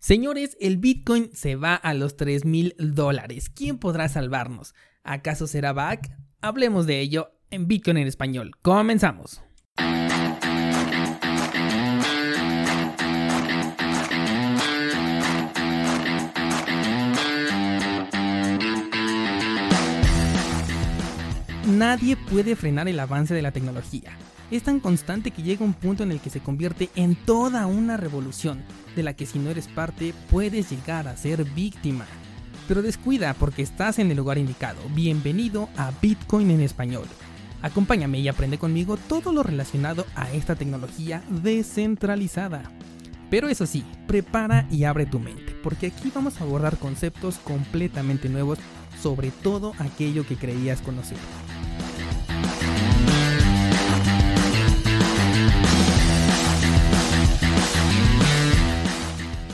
Señores, el Bitcoin se va a los 3 mil dólares. ¿Quién podrá salvarnos? ¿Acaso será back? Hablemos de ello en Bitcoin en español. Comenzamos. Nadie puede frenar el avance de la tecnología. Es tan constante que llega un punto en el que se convierte en toda una revolución, de la que si no eres parte puedes llegar a ser víctima. Pero descuida porque estás en el lugar indicado. Bienvenido a Bitcoin en español. Acompáñame y aprende conmigo todo lo relacionado a esta tecnología descentralizada. Pero eso sí, prepara y abre tu mente, porque aquí vamos a abordar conceptos completamente nuevos sobre todo aquello que creías conocer.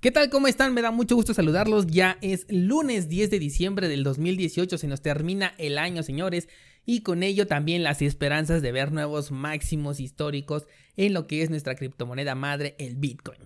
¿Qué tal? ¿Cómo están? Me da mucho gusto saludarlos. Ya es lunes 10 de diciembre del 2018, se nos termina el año, señores, y con ello también las esperanzas de ver nuevos máximos históricos en lo que es nuestra criptomoneda madre, el Bitcoin.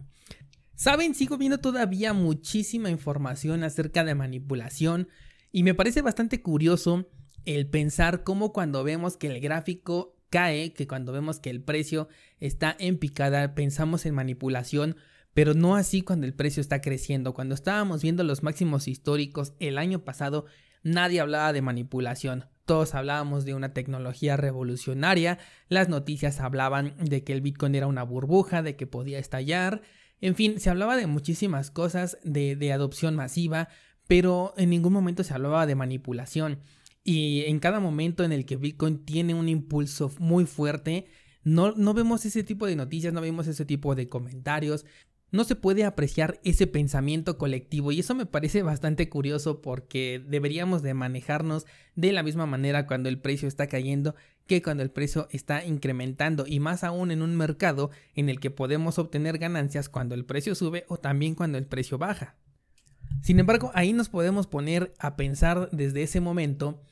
Saben, sigo viendo todavía muchísima información acerca de manipulación y me parece bastante curioso el pensar cómo cuando vemos que el gráfico cae, que cuando vemos que el precio está en picada, pensamos en manipulación pero no así cuando el precio está creciendo. Cuando estábamos viendo los máximos históricos el año pasado, nadie hablaba de manipulación. Todos hablábamos de una tecnología revolucionaria, las noticias hablaban de que el Bitcoin era una burbuja, de que podía estallar, en fin, se hablaba de muchísimas cosas, de, de adopción masiva, pero en ningún momento se hablaba de manipulación. Y en cada momento en el que Bitcoin tiene un impulso muy fuerte, no, no, vemos ese tipo de noticias, no vemos ese tipo de comentarios, no se puede apreciar ese pensamiento colectivo y eso me parece bastante curioso porque deberíamos de manejarnos de la misma manera cuando el precio está cayendo que cuando el precio está incrementando y más aún en un mercado en el que podemos obtener ganancias cuando el precio sube o también cuando el precio baja. Sin embargo, ahí nos podemos poner a pensar desde ese momento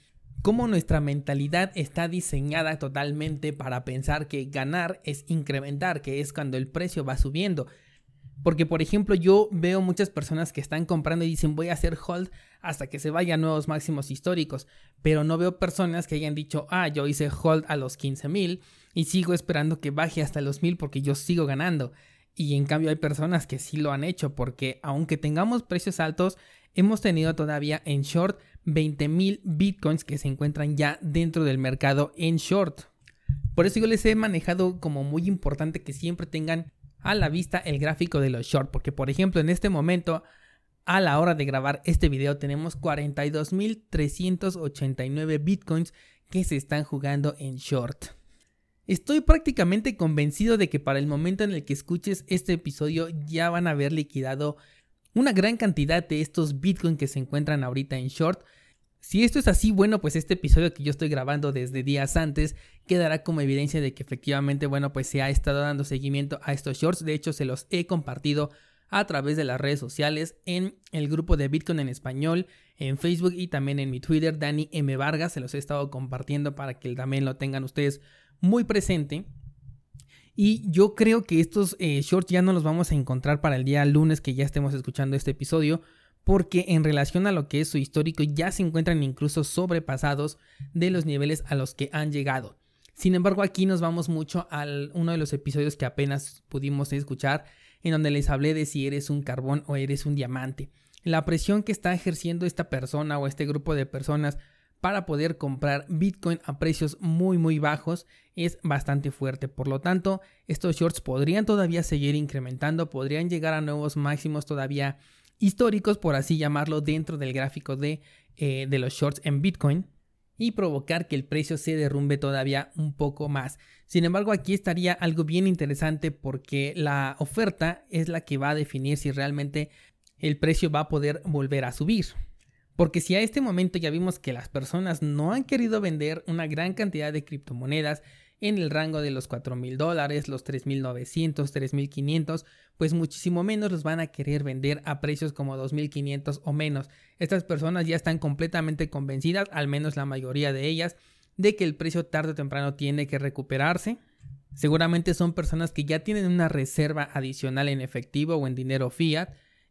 cómo nuestra mentalidad está diseñada totalmente para pensar que ganar es incrementar, que es cuando el precio va subiendo porque, por ejemplo, yo veo muchas personas que están comprando y dicen voy a hacer hold hasta que se vayan nuevos máximos históricos. Pero no veo personas que hayan dicho, ah, yo hice hold a los 15 mil y sigo esperando que baje hasta los mil porque yo sigo ganando. Y en cambio hay personas que sí lo han hecho porque aunque tengamos precios altos, hemos tenido todavía en short 20 mil bitcoins que se encuentran ya dentro del mercado en short. Por eso yo les he manejado como muy importante que siempre tengan a la vista el gráfico de los short, porque por ejemplo en este momento a la hora de grabar este video tenemos 42.389 bitcoins que se están jugando en short. Estoy prácticamente convencido de que para el momento en el que escuches este episodio ya van a haber liquidado una gran cantidad de estos bitcoins que se encuentran ahorita en short si esto es así, bueno, pues este episodio que yo estoy grabando desde días antes quedará como evidencia de que efectivamente, bueno, pues se ha estado dando seguimiento a estos shorts. De hecho, se los he compartido a través de las redes sociales en el grupo de Bitcoin en español, en Facebook y también en mi Twitter, Dani M. Vargas. Se los he estado compartiendo para que también lo tengan ustedes muy presente. Y yo creo que estos eh, shorts ya no los vamos a encontrar para el día lunes que ya estemos escuchando este episodio porque en relación a lo que es su histórico ya se encuentran incluso sobrepasados de los niveles a los que han llegado. Sin embargo, aquí nos vamos mucho a uno de los episodios que apenas pudimos escuchar, en donde les hablé de si eres un carbón o eres un diamante. La presión que está ejerciendo esta persona o este grupo de personas para poder comprar Bitcoin a precios muy muy bajos es bastante fuerte. Por lo tanto, estos shorts podrían todavía seguir incrementando, podrían llegar a nuevos máximos todavía históricos, por así llamarlo, dentro del gráfico de, eh, de los shorts en Bitcoin. y provocar que el precio se derrumbe todavía un poco más. Sin embargo, aquí estaría algo bien interesante porque la oferta es la que va a definir si realmente el precio va a poder volver a subir. Porque si a este momento ya vimos que las personas no han querido vender una gran cantidad de criptomonedas en el rango de los 4 mil dólares, los 3.900, 3.500, pues muchísimo menos los van a querer vender a precios como 2.500 o menos. Estas personas ya están completamente convencidas, al menos la mayoría de ellas, de que el precio tarde o temprano tiene que recuperarse. Seguramente son personas que ya tienen una reserva adicional en efectivo o en dinero fiat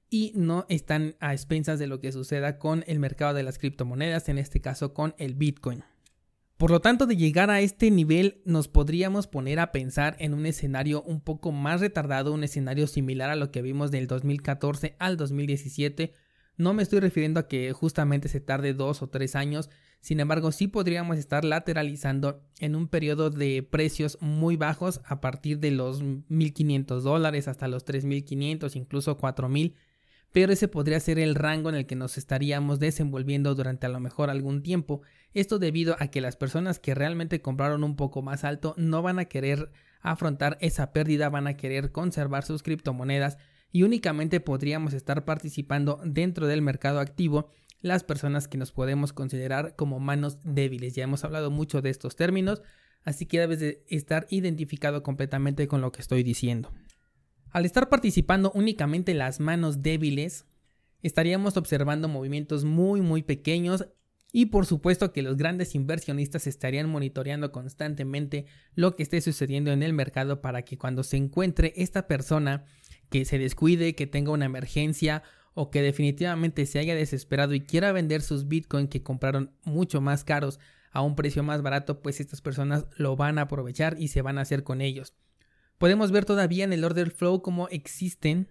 y no están a expensas de lo que suceda con el mercado de las criptomonedas, en este caso con el Bitcoin. Por lo tanto, de llegar a este nivel nos podríamos poner a pensar en un escenario un poco más retardado, un escenario similar a lo que vimos del 2014 al 2017. No me estoy refiriendo a que justamente se tarde dos o tres años, sin embargo sí podríamos estar lateralizando en un periodo de precios muy bajos a partir de los 1.500 dólares hasta los 3.500, incluso 4.000 pero ese podría ser el rango en el que nos estaríamos desenvolviendo durante a lo mejor algún tiempo. Esto debido a que las personas que realmente compraron un poco más alto no van a querer afrontar esa pérdida, van a querer conservar sus criptomonedas y únicamente podríamos estar participando dentro del mercado activo las personas que nos podemos considerar como manos débiles. Ya hemos hablado mucho de estos términos, así que debes de estar identificado completamente con lo que estoy diciendo. Al estar participando únicamente las manos débiles, estaríamos observando movimientos muy muy pequeños y por supuesto que los grandes inversionistas estarían monitoreando constantemente lo que esté sucediendo en el mercado para que cuando se encuentre esta persona que se descuide, que tenga una emergencia o que definitivamente se haya desesperado y quiera vender sus bitcoins que compraron mucho más caros a un precio más barato, pues estas personas lo van a aprovechar y se van a hacer con ellos. Podemos ver todavía en el order flow cómo existen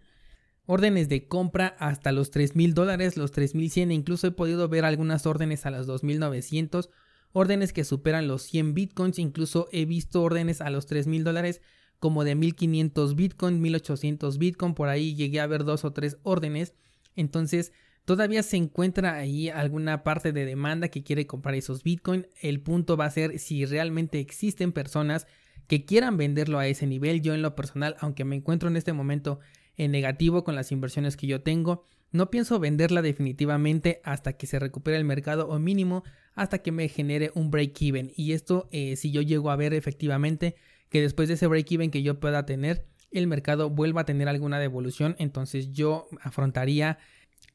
órdenes de compra hasta los 3.000 dólares, los 3.100 e incluso he podido ver algunas órdenes a los 2.900, órdenes que superan los 100 bitcoins, incluso he visto órdenes a los 3.000 dólares como de 1.500 bitcoin, 1.800 bitcoin, por ahí llegué a ver dos o tres órdenes, entonces todavía se encuentra ahí alguna parte de demanda que quiere comprar esos bitcoin, el punto va a ser si realmente existen personas que quieran venderlo a ese nivel. Yo en lo personal, aunque me encuentro en este momento en negativo con las inversiones que yo tengo, no pienso venderla definitivamente hasta que se recupere el mercado o mínimo hasta que me genere un break even. Y esto eh, si yo llego a ver efectivamente que después de ese break even que yo pueda tener, el mercado vuelva a tener alguna devolución, entonces yo afrontaría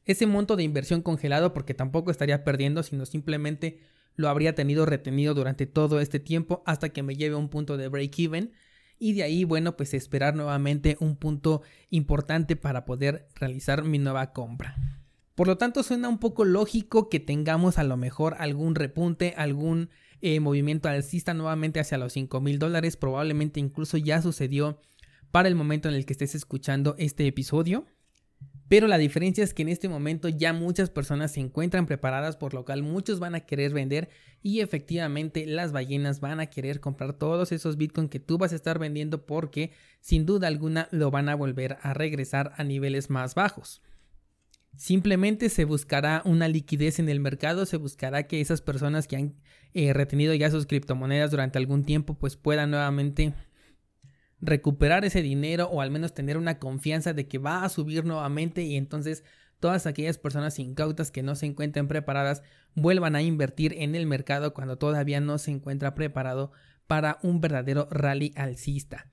ese monto de inversión congelado porque tampoco estaría perdiendo, sino simplemente lo habría tenido retenido durante todo este tiempo hasta que me lleve a un punto de break even y de ahí, bueno, pues esperar nuevamente un punto importante para poder realizar mi nueva compra. Por lo tanto, suena un poco lógico que tengamos a lo mejor algún repunte, algún eh, movimiento alcista nuevamente hacia los 5 mil dólares. Probablemente incluso ya sucedió para el momento en el que estés escuchando este episodio. Pero la diferencia es que en este momento ya muchas personas se encuentran preparadas, por lo cual muchos van a querer vender y efectivamente las ballenas van a querer comprar todos esos bitcoins que tú vas a estar vendiendo porque sin duda alguna lo van a volver a regresar a niveles más bajos. Simplemente se buscará una liquidez en el mercado, se buscará que esas personas que han eh, retenido ya sus criptomonedas durante algún tiempo pues puedan nuevamente recuperar ese dinero o al menos tener una confianza de que va a subir nuevamente y entonces todas aquellas personas incautas que no se encuentren preparadas vuelvan a invertir en el mercado cuando todavía no se encuentra preparado para un verdadero rally alcista.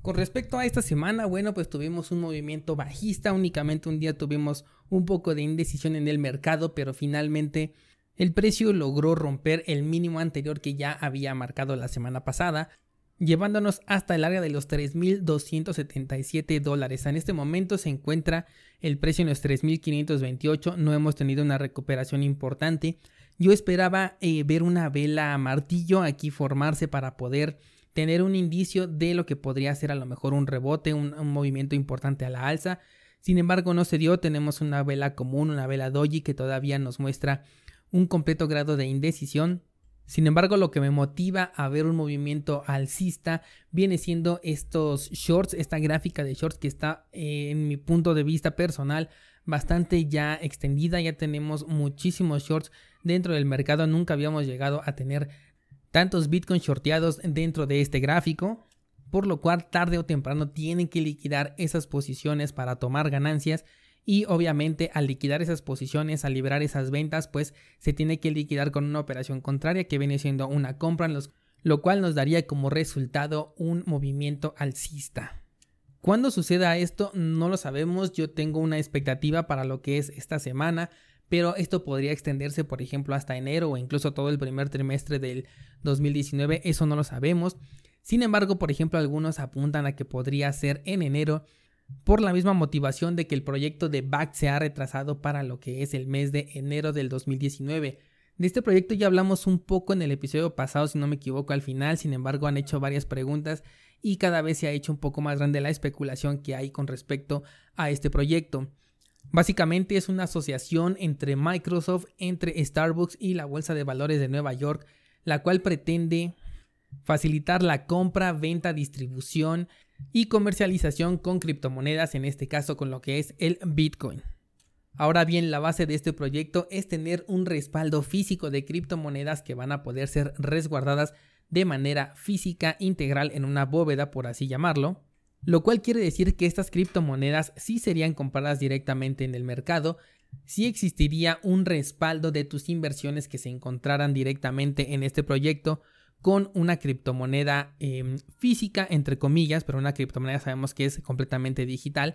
Con respecto a esta semana, bueno, pues tuvimos un movimiento bajista, únicamente un día tuvimos un poco de indecisión en el mercado, pero finalmente el precio logró romper el mínimo anterior que ya había marcado la semana pasada, llevándonos hasta el área de los 3.277 dólares. En este momento se encuentra el precio en los 3.528, no hemos tenido una recuperación importante. Yo esperaba eh, ver una vela martillo aquí formarse para poder tener un indicio de lo que podría ser a lo mejor un rebote, un, un movimiento importante a la alza. Sin embargo, no se dio, tenemos una vela común, una vela doji que todavía nos muestra un completo grado de indecisión Sin embargo, lo que me motiva a ver un movimiento alcista viene siendo estos shorts, esta gráfica de shorts que está eh, en mi punto de vista personal bastante ya extendida. Ya tenemos muchísimos shorts dentro del mercado. Nunca habíamos llegado a tener tantos bitcoins shorteados dentro de este gráfico. Por lo cual tarde o temprano tienen que liquidar esas posiciones para tomar ganancias y obviamente al liquidar esas posiciones, al liberar esas ventas, pues se tiene que liquidar con una operación contraria que viene siendo una compra, lo cual nos daría como resultado un movimiento alcista. ¿Cuándo suceda esto? No lo sabemos, yo tengo una expectativa para lo que es esta semana, pero esto podría extenderse por ejemplo hasta enero o incluso todo el primer trimestre del 2019, eso no lo sabemos. Sin embargo, por ejemplo, algunos apuntan a que podría ser en enero por la misma motivación de que el proyecto de BACT se ha retrasado para lo que es el mes de enero del 2019. De este proyecto ya hablamos un poco en el episodio pasado, si no me equivoco, al final, sin embargo han hecho varias preguntas y cada vez se ha hecho un poco más grande la especulación que hay con respecto a este proyecto. Básicamente es una asociación entre Microsoft, entre Starbucks y la Bolsa de Valores de Nueva York, la cual pretende facilitar la compra, venta, distribución y comercialización con criptomonedas, en este caso con lo que es el Bitcoin. Ahora bien, la base de este proyecto es tener un respaldo físico de criptomonedas que van a poder ser resguardadas de manera física integral en una bóveda, por así llamarlo, lo cual quiere decir que estas criptomonedas sí serían compradas directamente en el mercado, si existiría un respaldo de tus inversiones que se encontraran directamente en este proyecto, con una criptomoneda em, física, entre comillas, pero una criptomoneda sabemos que es completamente digital.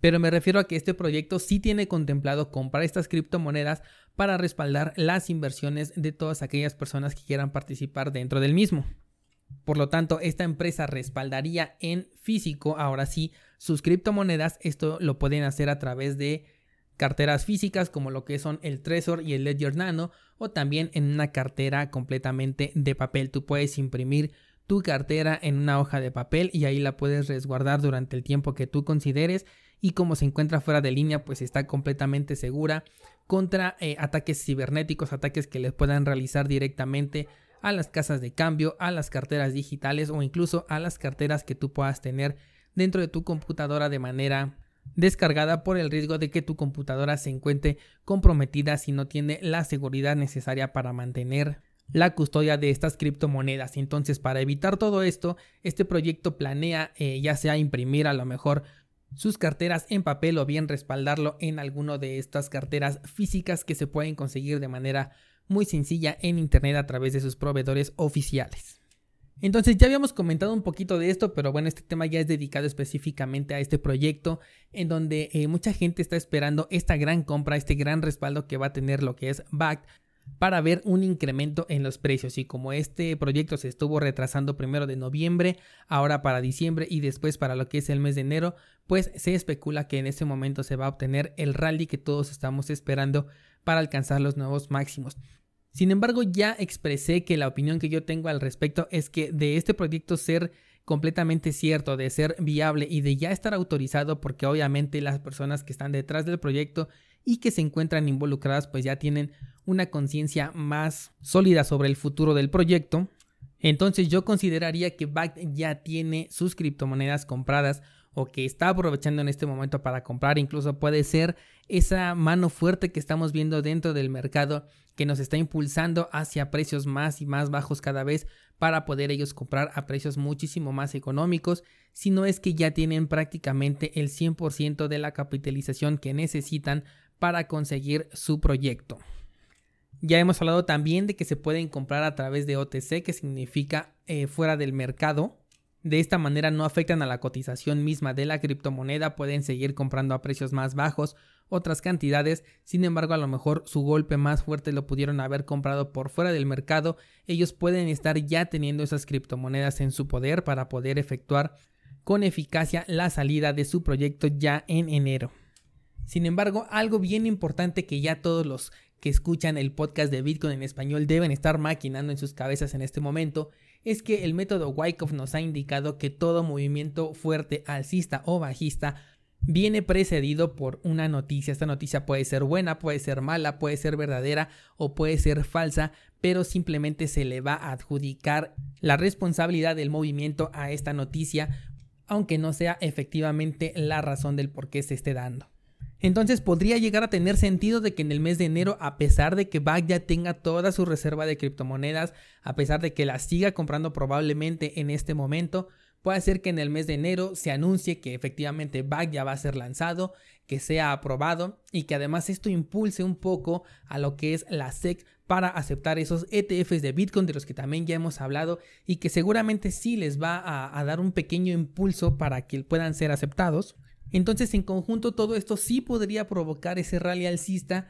Pero me refiero a que este proyecto sí tiene contemplado comprar estas criptomonedas para respaldar las inversiones de todas aquellas personas que quieran participar dentro del mismo. Por lo tanto, esta empresa respaldaría en físico, ahora sí, sus criptomonedas. Esto lo pueden hacer a través de carteras físicas como lo que son el Trezor y el Ledger Nano o también en una cartera completamente de papel. Tú puedes imprimir tu cartera en una hoja de papel y ahí la puedes resguardar durante el tiempo que tú consideres y como se encuentra fuera de línea pues está completamente segura contra eh, ataques cibernéticos, ataques que les puedan realizar directamente a las casas de cambio, a las carteras digitales o incluso a las carteras que tú puedas tener dentro de tu computadora de manera descargada por el riesgo de que tu computadora se encuentre comprometida si no tiene la seguridad necesaria para mantener la custodia de estas criptomonedas. Entonces, para evitar todo esto, este proyecto planea eh, ya sea imprimir a lo mejor sus carteras en papel o bien respaldarlo en alguno de estas carteras físicas que se pueden conseguir de manera muy sencilla en internet a través de sus proveedores oficiales. Entonces ya habíamos comentado un poquito de esto, pero bueno, este tema ya es dedicado específicamente a este proyecto en donde eh, mucha gente está esperando esta gran compra, este gran respaldo que va a tener lo que es BACT para ver un incremento en los precios y como este proyecto se estuvo retrasando primero de noviembre, ahora para diciembre y después para lo que es el mes de enero, pues se especula que en ese momento se va a obtener el rally que todos estamos esperando para alcanzar los nuevos máximos. Sin embargo, ya expresé que la opinión que yo tengo al respecto es que de este proyecto ser completamente cierto, de ser viable y de ya estar autorizado, porque obviamente las personas que están detrás del proyecto y que se encuentran involucradas pues ya tienen una conciencia más sólida sobre el futuro del proyecto. Entonces yo consideraría que BACT ya tiene sus criptomonedas compradas o que está aprovechando en este momento para comprar, incluso puede ser esa mano fuerte que estamos viendo dentro del mercado que nos está impulsando hacia precios más y más bajos cada vez para poder ellos comprar a precios muchísimo más económicos, si no es que ya tienen prácticamente el 100% de la capitalización que necesitan para conseguir su proyecto. Ya hemos hablado también de que se pueden comprar a través de OTC, que significa eh, fuera del mercado, de esta manera no afectan a la cotización misma de la criptomoneda, pueden seguir comprando a precios más bajos otras cantidades, sin embargo a lo mejor su golpe más fuerte lo pudieron haber comprado por fuera del mercado, ellos pueden estar ya teniendo esas criptomonedas en su poder para poder efectuar con eficacia la salida de su proyecto ya en enero. Sin embargo, algo bien importante que ya todos los que escuchan el podcast de Bitcoin en español deben estar maquinando en sus cabezas en este momento es que el método Wyckoff nos ha indicado que todo movimiento fuerte alcista o bajista viene precedido por una noticia. Esta noticia puede ser buena, puede ser mala, puede ser verdadera o puede ser falsa, pero simplemente se le va a adjudicar la responsabilidad del movimiento a esta noticia, aunque no sea efectivamente la razón del por qué se esté dando. Entonces podría llegar a tener sentido de que en el mes de enero, a pesar de que BAC ya tenga toda su reserva de criptomonedas, a pesar de que la siga comprando probablemente en este momento, puede ser que en el mes de enero se anuncie que efectivamente BAC ya va a ser lanzado, que sea aprobado y que además esto impulse un poco a lo que es la SEC para aceptar esos ETFs de Bitcoin de los que también ya hemos hablado y que seguramente sí les va a, a dar un pequeño impulso para que puedan ser aceptados. Entonces en conjunto todo esto sí podría provocar ese rally alcista,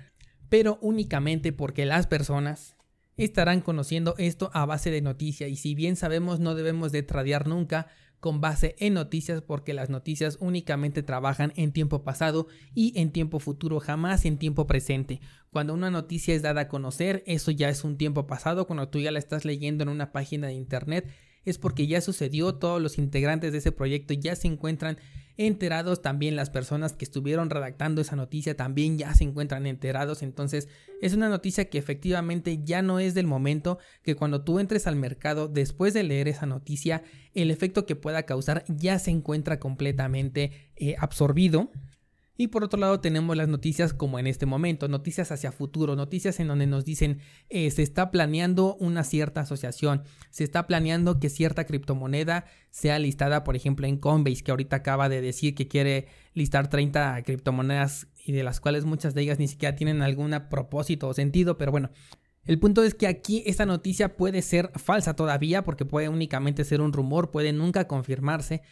pero únicamente porque las personas estarán conociendo esto a base de noticias y si bien sabemos no debemos de tradear nunca con base en noticias porque las noticias únicamente trabajan en tiempo pasado y en tiempo futuro, jamás en tiempo presente. Cuando una noticia es dada a conocer, eso ya es un tiempo pasado, cuando tú ya la estás leyendo en una página de internet, es porque ya sucedió, todos los integrantes de ese proyecto ya se encuentran enterados, también las personas que estuvieron redactando esa noticia también ya se encuentran enterados, entonces es una noticia que efectivamente ya no es del momento que cuando tú entres al mercado después de leer esa noticia, el efecto que pueda causar ya se encuentra completamente eh, absorbido y por otro lado tenemos las noticias como en este momento, noticias hacia futuro, noticias en donde nos dicen eh, se está planeando una cierta asociación, se está planeando que cierta criptomoneda sea listada, por ejemplo, en Coinbase, que ahorita acaba de decir que quiere listar 30 criptomonedas y de las cuales muchas de ellas ni siquiera tienen algún propósito o sentido, pero bueno, el punto es que aquí esta noticia puede ser falsa todavía porque puede únicamente ser un rumor, puede nunca confirmarse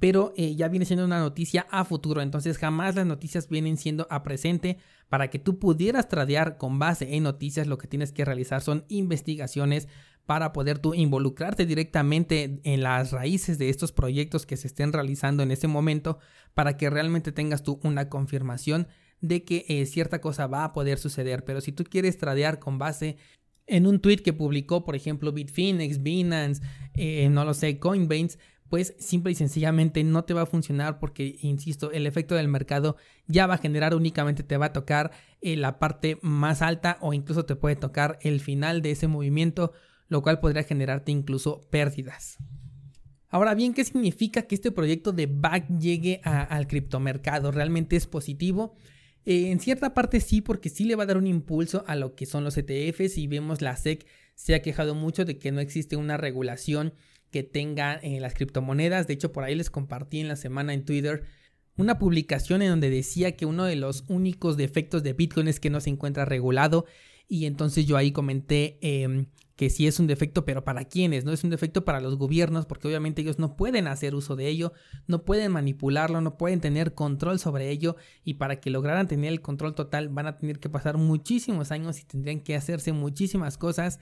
pero eh, ya viene siendo una noticia a futuro, entonces jamás las noticias vienen siendo a presente. Para que tú pudieras tradear con base en noticias, lo que tienes que realizar son investigaciones para poder tú involucrarte directamente en las raíces de estos proyectos que se estén realizando en ese momento, para que realmente tengas tú una confirmación de que eh, cierta cosa va a poder suceder. Pero si tú quieres tradear con base en un tweet que publicó, por ejemplo, Bitfinex, Binance, eh, no lo sé, Coinbase, pues simple y sencillamente no te va a funcionar porque, insisto, el efecto del mercado ya va a generar únicamente te va a tocar eh, la parte más alta o incluso te puede tocar el final de ese movimiento, lo cual podría generarte incluso pérdidas. Ahora bien, ¿qué significa que este proyecto de BAC llegue al criptomercado? ¿Realmente es positivo? Eh, en cierta parte sí, porque sí le va a dar un impulso a lo que son los ETFs y vemos la SEC se ha quejado mucho de que no existe una regulación que tenga eh, las criptomonedas. De hecho, por ahí les compartí en la semana en Twitter una publicación en donde decía que uno de los únicos defectos de Bitcoin es que no se encuentra regulado. Y entonces yo ahí comenté em, que sí es un defecto, pero ¿para quiénes? No es un defecto para los gobiernos, porque obviamente ellos no pueden hacer uso de ello, no pueden manipularlo, no pueden tener control sobre ello. Y para que lograran tener el control total van a tener que pasar muchísimos años y tendrían que hacerse muchísimas cosas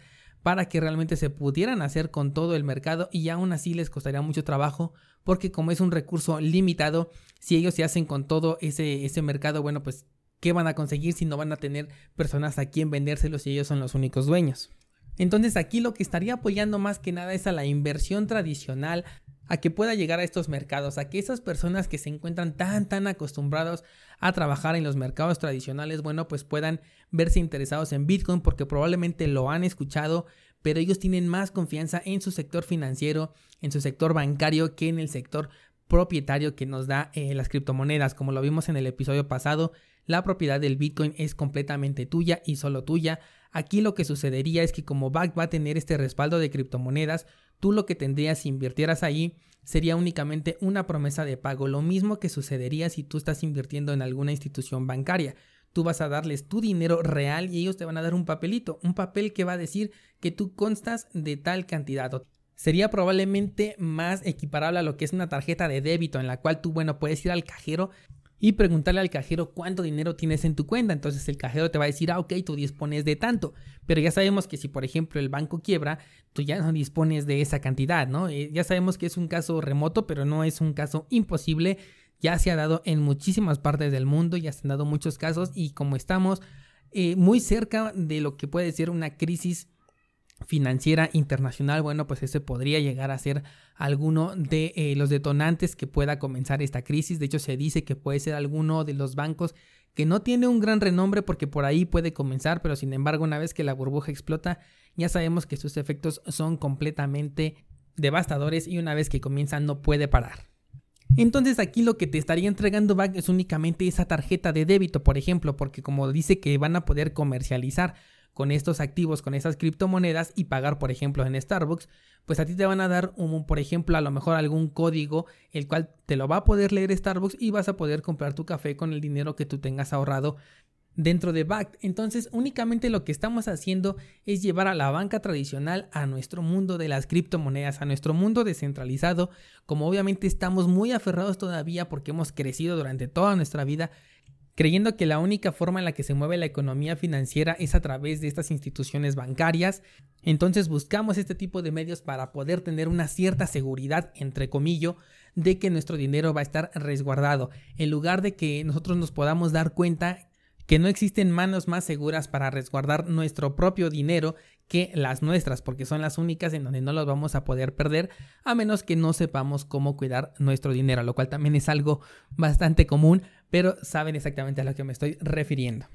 para que realmente se pudieran hacer con todo el mercado y aún así les costaría mucho trabajo porque como es un recurso limitado, si ellos se hacen con todo ese, ese mercado, bueno, pues ¿qué van a conseguir si no van a tener personas a quien vendérselos y ellos son los únicos dueños? Entonces aquí lo que estaría apoyando más que nada es a la inversión tradicional, a que pueda llegar a estos mercados, a que esas personas que se encuentran tan tan acostumbrados a trabajar en los mercados tradicionales, bueno, pues puedan verse interesados en Bitcoin porque probablemente lo han escuchado, pero ellos tienen más confianza en su sector financiero, en su sector bancario que en el sector propietario que nos da eh, las criptomonedas. Como lo vimos en el episodio pasado, la propiedad del Bitcoin es completamente tuya y solo tuya. Aquí lo que sucedería es que como BAC va a tener este respaldo de criptomonedas, tú lo que tendrías si invirtieras ahí sería únicamente una promesa de pago, lo mismo que sucedería si tú estás invirtiendo en alguna institución bancaria. Tú vas a darles tu dinero real y ellos te van a dar un papelito, un papel que va a decir que tú constas de tal cantidad. Sería probablemente más equiparable a lo que es una tarjeta de débito en la cual tú, bueno, puedes ir al cajero y preguntarle al cajero cuánto dinero tienes en tu cuenta. Entonces el cajero te va a decir, ah, ok, tú dispones de tanto. Pero ya sabemos que si, por ejemplo, el banco quiebra, tú ya no dispones de esa cantidad, ¿no? Eh, ya sabemos que es un caso remoto, pero no es un caso imposible. Ya se ha dado en muchísimas partes del mundo, ya se han dado muchos casos y como estamos eh, muy cerca de lo que puede ser una crisis financiera internacional, bueno, pues ese podría llegar a ser alguno de eh, los detonantes que pueda comenzar esta crisis. De hecho, se dice que puede ser alguno de los bancos que no tiene un gran renombre porque por ahí puede comenzar, pero sin embargo, una vez que la burbuja explota, ya sabemos que sus efectos son completamente devastadores y una vez que comienza no puede parar. Entonces aquí lo que te estaría entregando Back es únicamente esa tarjeta de débito, por ejemplo, porque como dice que van a poder comercializar con estos activos, con esas criptomonedas y pagar, por ejemplo, en Starbucks, pues a ti te van a dar, un, por ejemplo, a lo mejor algún código, el cual te lo va a poder leer Starbucks y vas a poder comprar tu café con el dinero que tú tengas ahorrado dentro de BACT. Entonces, únicamente lo que estamos haciendo es llevar a la banca tradicional a nuestro mundo de las criptomonedas, a nuestro mundo descentralizado, como obviamente estamos muy aferrados todavía porque hemos crecido durante toda nuestra vida creyendo que la única forma en la que se mueve la economía financiera es a través de estas instituciones bancarias. Entonces buscamos este tipo de medios para poder tener una cierta seguridad, entre comillas, de que nuestro dinero va a estar resguardado, en lugar de que nosotros nos podamos dar cuenta que no existen manos más seguras para resguardar nuestro propio dinero que las nuestras, porque son las únicas en donde no los vamos a poder perder, a menos que no sepamos cómo cuidar nuestro dinero, lo cual también es algo bastante común, pero saben exactamente a lo que me estoy refiriendo.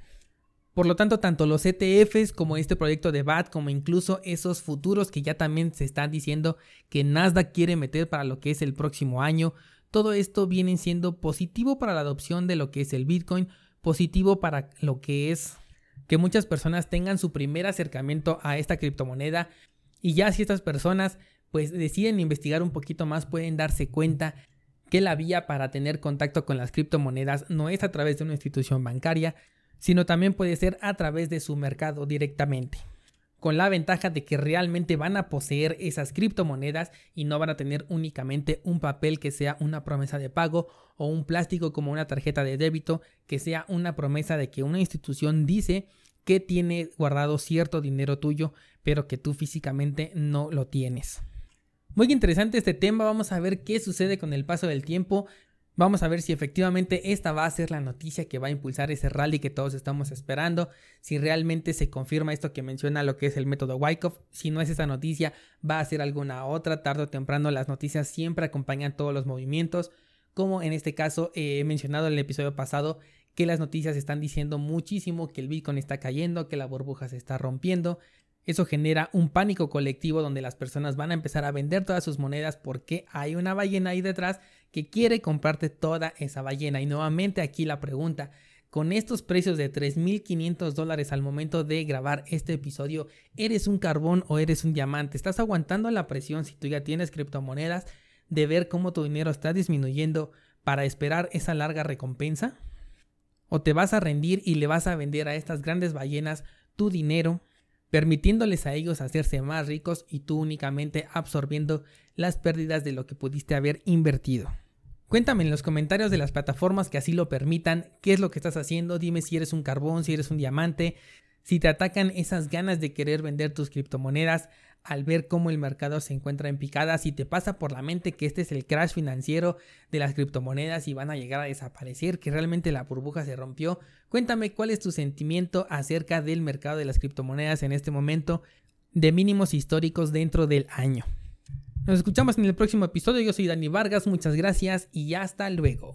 Por lo tanto, tanto los ETFs como este proyecto de BAT, como incluso esos futuros que ya también se están diciendo que Nasdaq quiere meter para lo que es el próximo año, todo esto viene siendo positivo para la adopción de lo que es el Bitcoin, positivo para lo que es que muchas personas tengan su primer acercamiento a esta criptomoneda y ya si estas personas pues deciden investigar un poquito más pueden darse cuenta que la vía para tener contacto con las criptomonedas no es a través de una institución bancaria, sino también puede ser a través de su mercado directamente. Con la ventaja de que realmente van a poseer esas criptomonedas y no van a tener únicamente un papel que sea una promesa de pago o un plástico como una tarjeta de débito que sea una promesa de que una institución dice que tiene guardado cierto dinero tuyo, pero que tú físicamente no lo tienes. Muy interesante este tema, vamos a ver qué sucede con el paso del tiempo. Vamos a ver si efectivamente esta va a ser la noticia que va a impulsar ese rally que todos estamos esperando, si realmente se confirma esto que menciona lo que es el método Wyckoff, si no es esa noticia, va a ser alguna otra, tarde o temprano las noticias siempre acompañan todos los movimientos, como en este caso eh, he mencionado en el episodio pasado que las noticias están diciendo muchísimo que el Bitcoin está cayendo, que la burbuja se está rompiendo, eso genera un pánico colectivo donde las personas van a empezar a vender todas sus monedas porque hay una ballena ahí detrás que quiere comprarte toda esa ballena. Y nuevamente aquí la pregunta, con estos precios de 3.500 dólares al momento de grabar este episodio, ¿eres un carbón o eres un diamante? ¿Estás aguantando la presión si tú ya tienes criptomonedas de ver cómo tu dinero está disminuyendo para esperar esa larga recompensa? ¿O te vas a rendir y le vas a vender a estas grandes ballenas tu dinero permitiéndoles a ellos hacerse más ricos y tú únicamente absorbiendo las pérdidas de lo que pudiste haber invertido. Cuéntame en los comentarios de las plataformas que así lo permitan, qué es lo que estás haciendo, dime si eres un carbón, si eres un diamante, si te atacan esas ganas de querer vender tus criptomonedas al ver cómo el mercado se encuentra en picada, si te pasa por la mente que este es el crash financiero de las criptomonedas y van a llegar a desaparecer, que realmente la burbuja se rompió, cuéntame cuál es tu sentimiento acerca del mercado de las criptomonedas en este momento de mínimos históricos dentro del año. Nos escuchamos en el próximo episodio, yo soy Dani Vargas, muchas gracias y hasta luego.